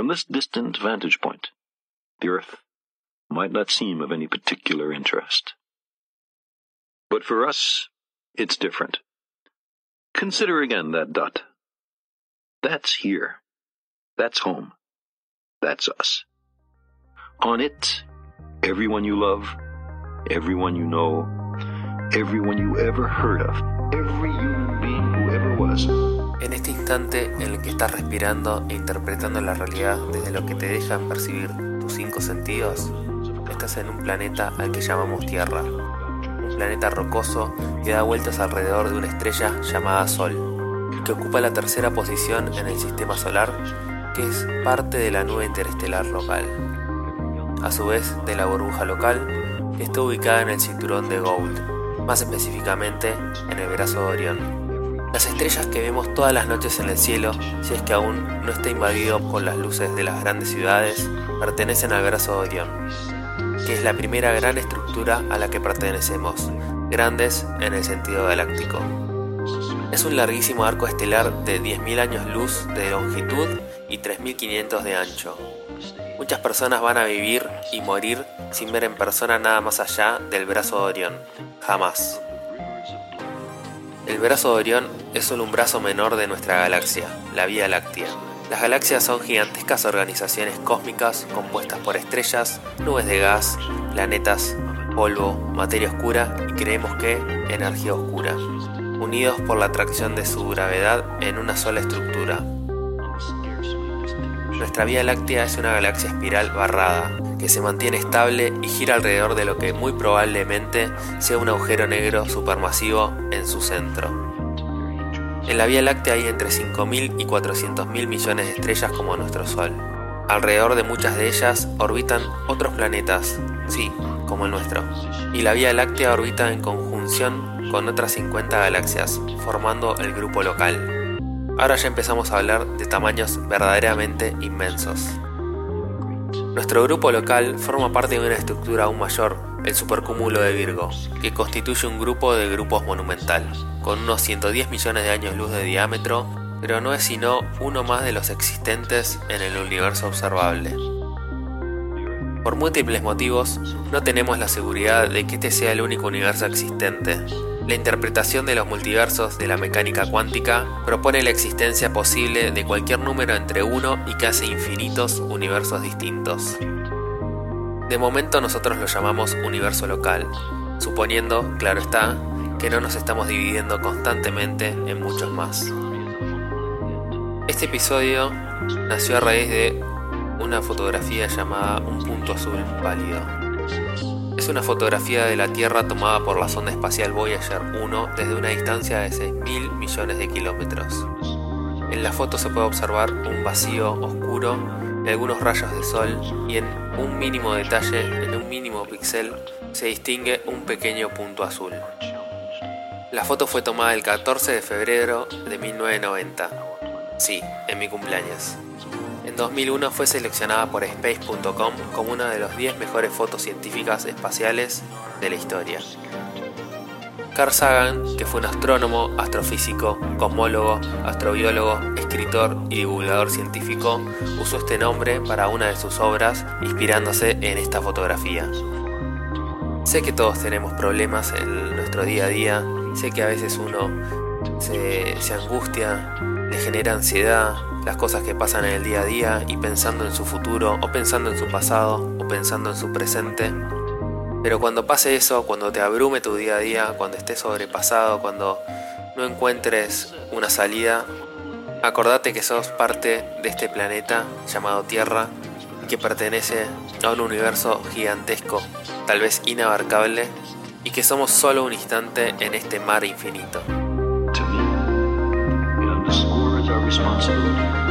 from this distant vantage point, the Earth might not seem of any particular interest. But for us, it's different. Consider again that dot. That's here. That's home. That's us. On it, everyone you love, everyone you know, everyone you ever heard of, every human being who ever was. En este instante en el que estás respirando e interpretando la realidad desde lo que te dejan percibir tus cinco sentidos, estás en un planeta al que llamamos Tierra. Un planeta rocoso que da vueltas alrededor de una estrella llamada Sol, que ocupa la tercera posición en el sistema solar, que es parte de la nube interestelar local. A su vez, de la burbuja local, está ubicada en el cinturón de Gould, más específicamente en el brazo de Orión. Las estrellas que vemos todas las noches en el cielo, si es que aún no está invadido por las luces de las grandes ciudades, pertenecen al brazo de Orión, que es la primera gran estructura a la que pertenecemos, grandes en el sentido galáctico. Es un larguísimo arco estelar de 10.000 años luz de longitud y 3.500 de ancho. Muchas personas van a vivir y morir sin ver en persona nada más allá del brazo de Orión. Jamás. El brazo de Orión es un brazo menor de nuestra galaxia, la Vía Láctea. Las galaxias son gigantescas organizaciones cósmicas compuestas por estrellas, nubes de gas, planetas, polvo, materia oscura y creemos que energía oscura, unidos por la atracción de su gravedad en una sola estructura. Nuestra Vía Láctea es una galaxia espiral barrada, que se mantiene estable y gira alrededor de lo que muy probablemente sea un agujero negro supermasivo en su centro. En la Vía Láctea hay entre 5.000 y 400.000 millones de estrellas como nuestro Sol. Alrededor de muchas de ellas orbitan otros planetas, sí, como el nuestro. Y la Vía Láctea orbita en conjunción con otras 50 galaxias, formando el grupo local. Ahora ya empezamos a hablar de tamaños verdaderamente inmensos. Nuestro grupo local forma parte de una estructura aún mayor, el supercúmulo de Virgo, que constituye un grupo de grupos monumental, con unos 110 millones de años luz de diámetro, pero no es sino uno más de los existentes en el universo observable. Por múltiples motivos, no tenemos la seguridad de que este sea el único universo existente, la interpretación de los multiversos de la mecánica cuántica propone la existencia posible de cualquier número entre 1 y casi infinitos universos distintos. De momento nosotros lo llamamos universo local, suponiendo, claro está, que no nos estamos dividiendo constantemente en muchos más. Este episodio nació a raíz de una fotografía llamada Un punto azul válido es una fotografía de la Tierra tomada por la sonda espacial Voyager 1 desde una distancia de 6.000 millones de kilómetros. En la foto se puede observar un vacío oscuro algunos rayos de sol y en un mínimo detalle, en un mínimo píxel, se distingue un pequeño punto azul. La foto fue tomada el 14 de febrero de 1990. Sí, en mi cumpleaños. En 2001 fue seleccionada por Space.com como una de las 10 mejores fotos científicas espaciales de la historia. Carl Sagan, que fue un astrónomo, astrofísico, cosmólogo, astrobiólogo, escritor y divulgador científico, usó este nombre para una de sus obras inspirándose en esta fotografía. Sé que todos tenemos problemas en nuestro día a día, sé que a veces uno se, se angustia, le genera ansiedad, las cosas que pasan en el día a día y pensando en su futuro o pensando en su pasado o pensando en su presente. Pero cuando pase eso, cuando te abrume tu día a día, cuando estés sobrepasado, cuando no encuentres una salida, acordate que sos parte de este planeta llamado Tierra que pertenece a un universo gigantesco, tal vez inabarcable, y que somos solo un instante en este mar infinito. to me. It underscores our responsibility.